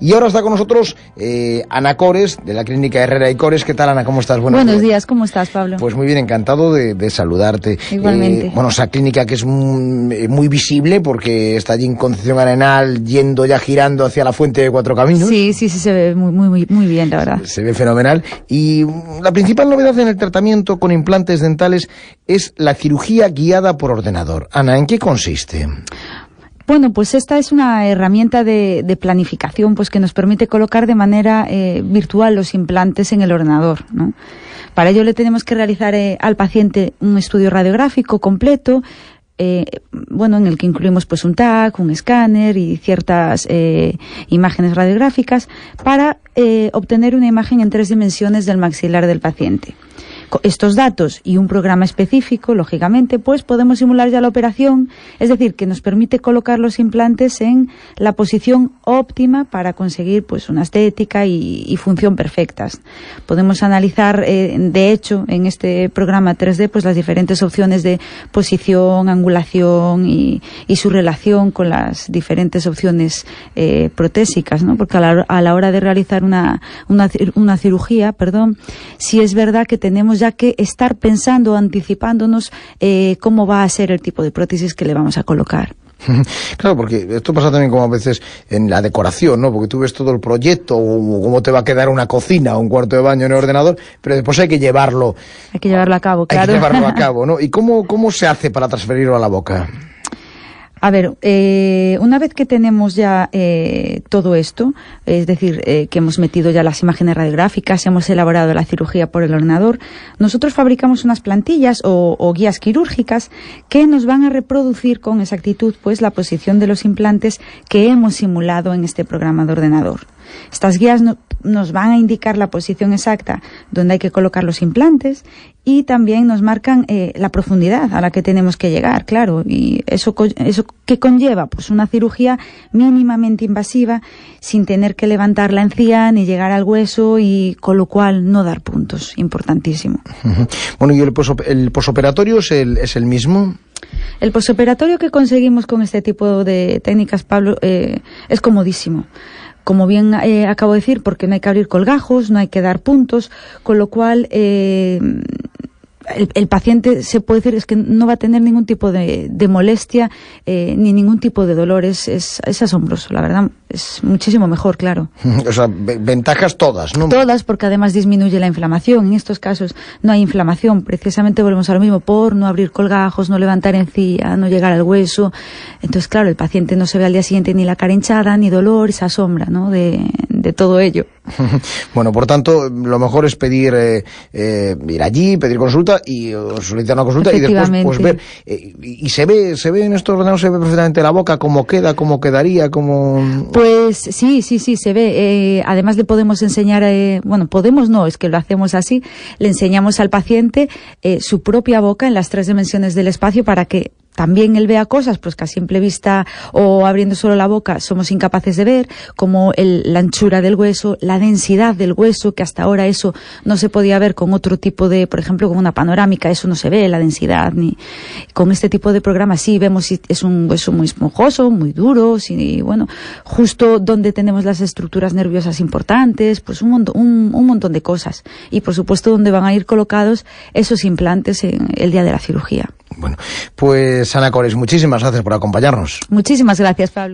Y ahora está con nosotros eh, Ana Cores, de la clínica Herrera y Cores. ¿Qué tal, Ana? ¿Cómo estás? Buenos, días. ¿cómo estás, Pablo? Pues muy bien, encantado de, saludarte. Igualmente. Eh, bueno, esa clínica que es muy, visible porque está allí en Concepción Arenal, yendo ya girando hacia la fuente de Cuatro Caminos. Sí, sí, sí, se ve muy, muy, muy bien, la verdad. Se ve fenomenal. Y la principal novedad en el tratamiento con implantes dentales es la cirugía guiada por ordenador. Ana, ¿en qué consiste? Bueno, pues esta es una herramienta de, planificación pues que nos permite colocar de manera eh, virtual los implantes en el ordenador. Para ello le tenemos que realizar eh, al paciente un estudio radiográfico completo, eh, bueno, en el que incluimos pues un TAC, un escáner y ciertas imágenes radiográficas para obtener una imagen en tres dimensiones del maxilar del paciente estos datos y un programa específico, lógicamente, pues podemos simular ya la operación, es decir, que nos permite colocar los implantes en la posición óptima para conseguir pues una estética y, función perfectas. Podemos analizar, eh, de hecho, en este programa 3D, pues las diferentes opciones de posición, angulación y, su relación con las diferentes opciones eh, protésicas, ¿no? Porque a la, hora de realizar una, una, cirugía, perdón, si es verdad que tenemos ya que estar pensando, anticipándonos eh, cómo va a ser el tipo de prótesis que le vamos a colocar. Claro, porque esto pasa también como a veces en la decoración, ¿no? Porque tú ves todo el proyecto, o cómo te va a quedar una cocina o un cuarto de baño en el ordenador, pero después hay que llevarlo. Hay que llevarlo a cabo, claro. Hay que llevarlo a cabo, ¿no? ¿Y cómo, cómo se hace para transferirlo a la boca? A ver, eh, una vez que tenemos ya eh, todo esto, es decir, eh, que hemos metido ya las imágenes radiográficas, hemos elaborado la cirugía por el ordenador, nosotros fabricamos unas plantillas o, o, guías quirúrgicas que nos van a reproducir con exactitud pues la posición de los implantes que hemos simulado en este programa de ordenador. Estas guías nos van a indicar la posición exacta donde hay que colocar los implantes y también nos marcan eh, la profundidad a la que tenemos que llegar, claro. Y eso, eso que conlleva pues una cirugía mínimamente invasiva sin tener que levantar la encía ni llegar al hueso y con lo cual no dar puntos. Importantísimo. Bueno, ¿y el, posoperatorio es el, es el mismo? El posoperatorio que conseguimos con este tipo de técnicas, Pablo, eh, es comodísimo como bien eh, acabo de decir, porque no hay que abrir colgajos, no hay que dar puntos, con lo cual eh, el, paciente se puede decir es que no va a tener ningún tipo de, molestia eh, ni ningún tipo de dolor. Es, es, asombroso, la verdad. Es muchísimo mejor, claro. o sea, ventajas todas, ¿no? Todas, porque además disminuye la inflamación. En estos casos no hay inflamación. Precisamente volvemos a lo mismo por no abrir colgajos, no levantar encía, no llegar al hueso. Entonces, claro, el paciente no se ve al día siguiente ni la cara hinchada, ni dolor, esa sombra, ¿no? De, de todo ello. bueno, por tanto, lo mejor es pedir, eh, eh, ir allí, pedir consulta y solicitar una consulta y después pues ver. Eh, y se ve, se ve en estos ordenadores, se ve perfectamente la boca, cómo queda, cómo quedaría, cómo... Pues sí, sí, sí, se ve. además le podemos enseñar, bueno, podemos no, es que lo hacemos así, le enseñamos al paciente su propia boca en las tres dimensiones del espacio para que también él vea cosas pues que a simple vista o abriendo solo la boca somos incapaces de ver, como la anchura del hueso, la densidad del hueso, que hasta ahora eso no se podía ver con otro tipo de, por ejemplo, con una panorámica, eso no se ve, la densidad, ni con este tipo de programas sí vemos si es un hueso muy esponjoso, muy duro, si, bueno, justo donde tenemos las estructuras nerviosas importantes, pues un, montón, un, montón de cosas. Y por supuesto donde van a ir colocados esos implantes en el día de la cirugía. Bueno, pues Ana Cores, muchísimas gracias por acompañarnos. Muchísimas gracias, Pablo.